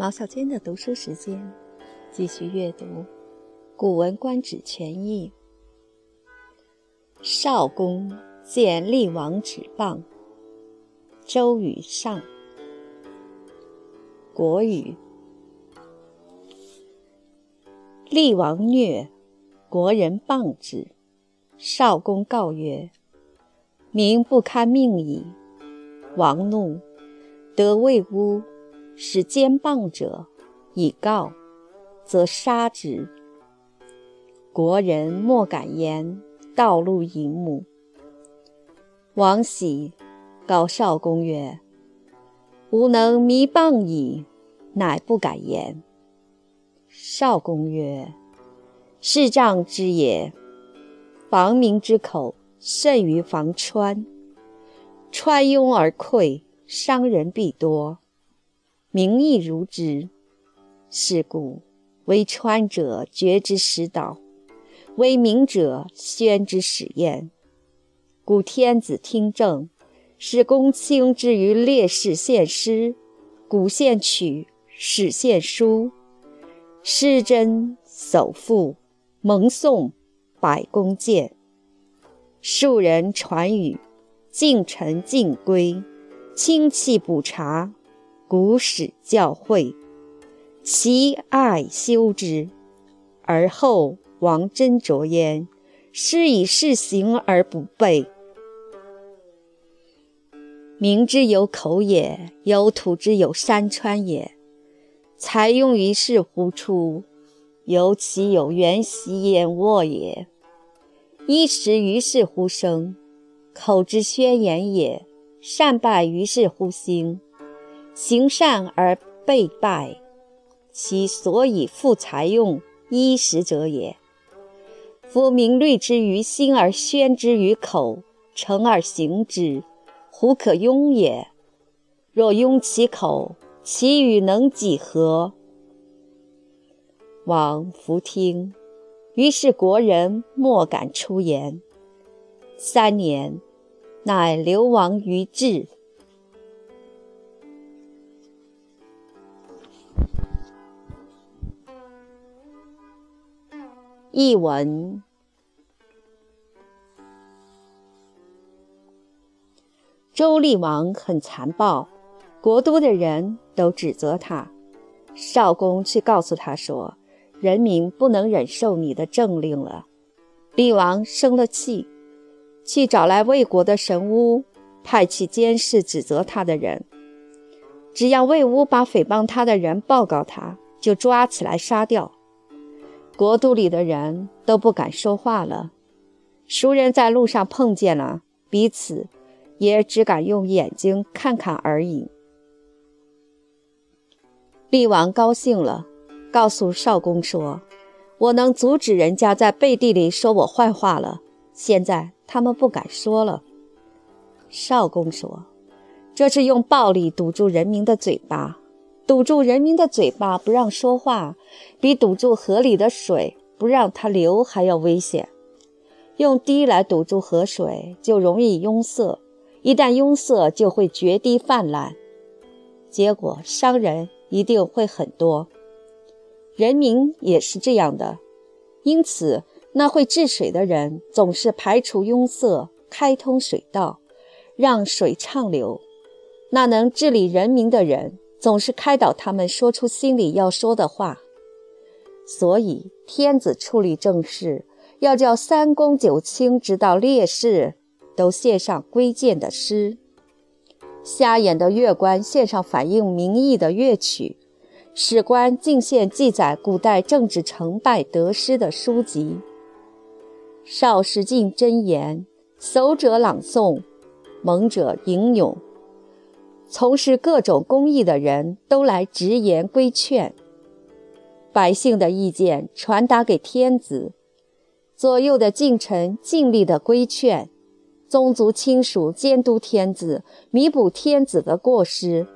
毛小娟的读书时间，继续阅读《古文观止全译》。少公见厉王止谤。周语上。国语。厉王虐，国人谤之。少公告曰：“民不堪命矣。”王怒，得魏乌。使奸谤者以告，则杀之。国人莫敢言，道路迎目。王喜告少公曰：“吾能弥谤矣，乃不敢言。”少公曰：“是仗之也。防民之口，甚于防川。川拥而溃，伤人必多。”民亦如之，是故为川者决之始导，为民者宣之始焉。故天子听政，使公卿之于烈士献诗，古献曲，史献书，诗真叟赋，蒙颂，百工见。庶人传语，近臣进归，亲戚补察。古史教诲，其爱修之，而后王真着焉。师以事行而不备，民之有口也，有土之有山川也。才用于是乎出，犹其有原习焉卧也。衣食于是乎生，口之宣言也。善败于是乎兴。行善而被败，其所以复财用衣食者也。夫民虑之于心而宣之于口，诚而行之，胡可庸也？若庸其口，其语能几何？王弗听，于是国人莫敢出言。三年，乃流亡于治。译文：周厉王很残暴，国都的人都指责他。少公去告诉他说：“人民不能忍受你的政令了。”厉王生了气，去找来魏国的神巫，派去监视指责他的人。只要魏巫把诽谤他的人报告他，就抓起来杀掉。国都里的人都不敢说话了，熟人在路上碰见了，彼此也只敢用眼睛看看而已。厉王高兴了，告诉少公说：“我能阻止人家在背地里说我坏话了，现在他们不敢说了。”少公说：“这是用暴力堵住人民的嘴巴。”堵住人民的嘴巴不让说话，比堵住河里的水不让它流还要危险。用堤来堵住河水就容易拥塞，一旦拥塞就会决堤泛滥，结果伤人一定会很多。人民也是这样的，因此那会治水的人总是排除拥塞，开通水道，让水畅流。那能治理人民的人。总是开导他们说出心里要说的话，所以天子处理政事，要叫三公九卿直到烈士都献上归谏的诗，瞎眼的乐官献上反映民意的乐曲，史官进献记载古代政治成败得失的书籍，少时进箴言，叟者朗诵，蒙者吟咏。从事各种公益的人都来直言规劝，百姓的意见传达给天子，左右的近臣尽力的规劝，宗族亲属监督天子，弥补天子的过失。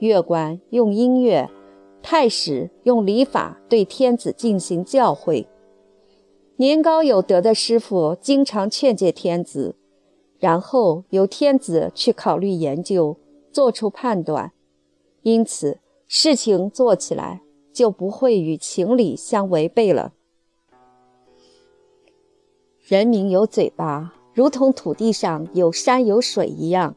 乐官用音乐，太史用礼法对天子进行教诲。年高有德的师傅经常劝诫天子，然后由天子去考虑研究。做出判断，因此事情做起来就不会与情理相违背了。人民有嘴巴，如同土地上有山有水一样，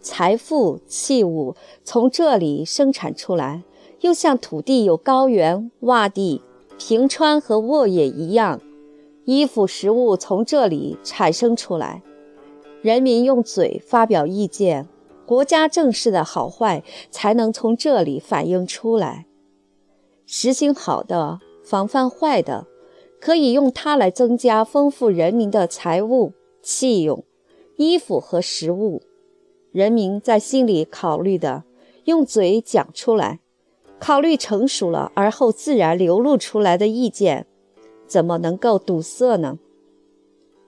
财富器物从这里生产出来，又像土地有高原、洼地、平川和沃野一样，衣服、食物从这里产生出来。人民用嘴发表意见，国家政事的好坏才能从这里反映出来。实行好的，防范坏的，可以用它来增加丰富人民的财物、器用、衣服和食物。人民在心里考虑的，用嘴讲出来，考虑成熟了而后自然流露出来的意见，怎么能够堵塞呢？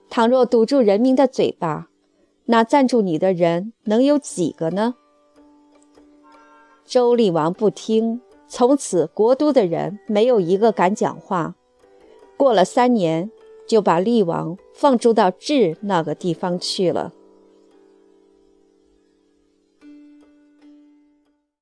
倘若堵住人民的嘴巴，那赞助你的人能有几个呢？周厉王不听，从此国都的人没有一个敢讲话。过了三年，就把厉王放逐到治那个地方去了。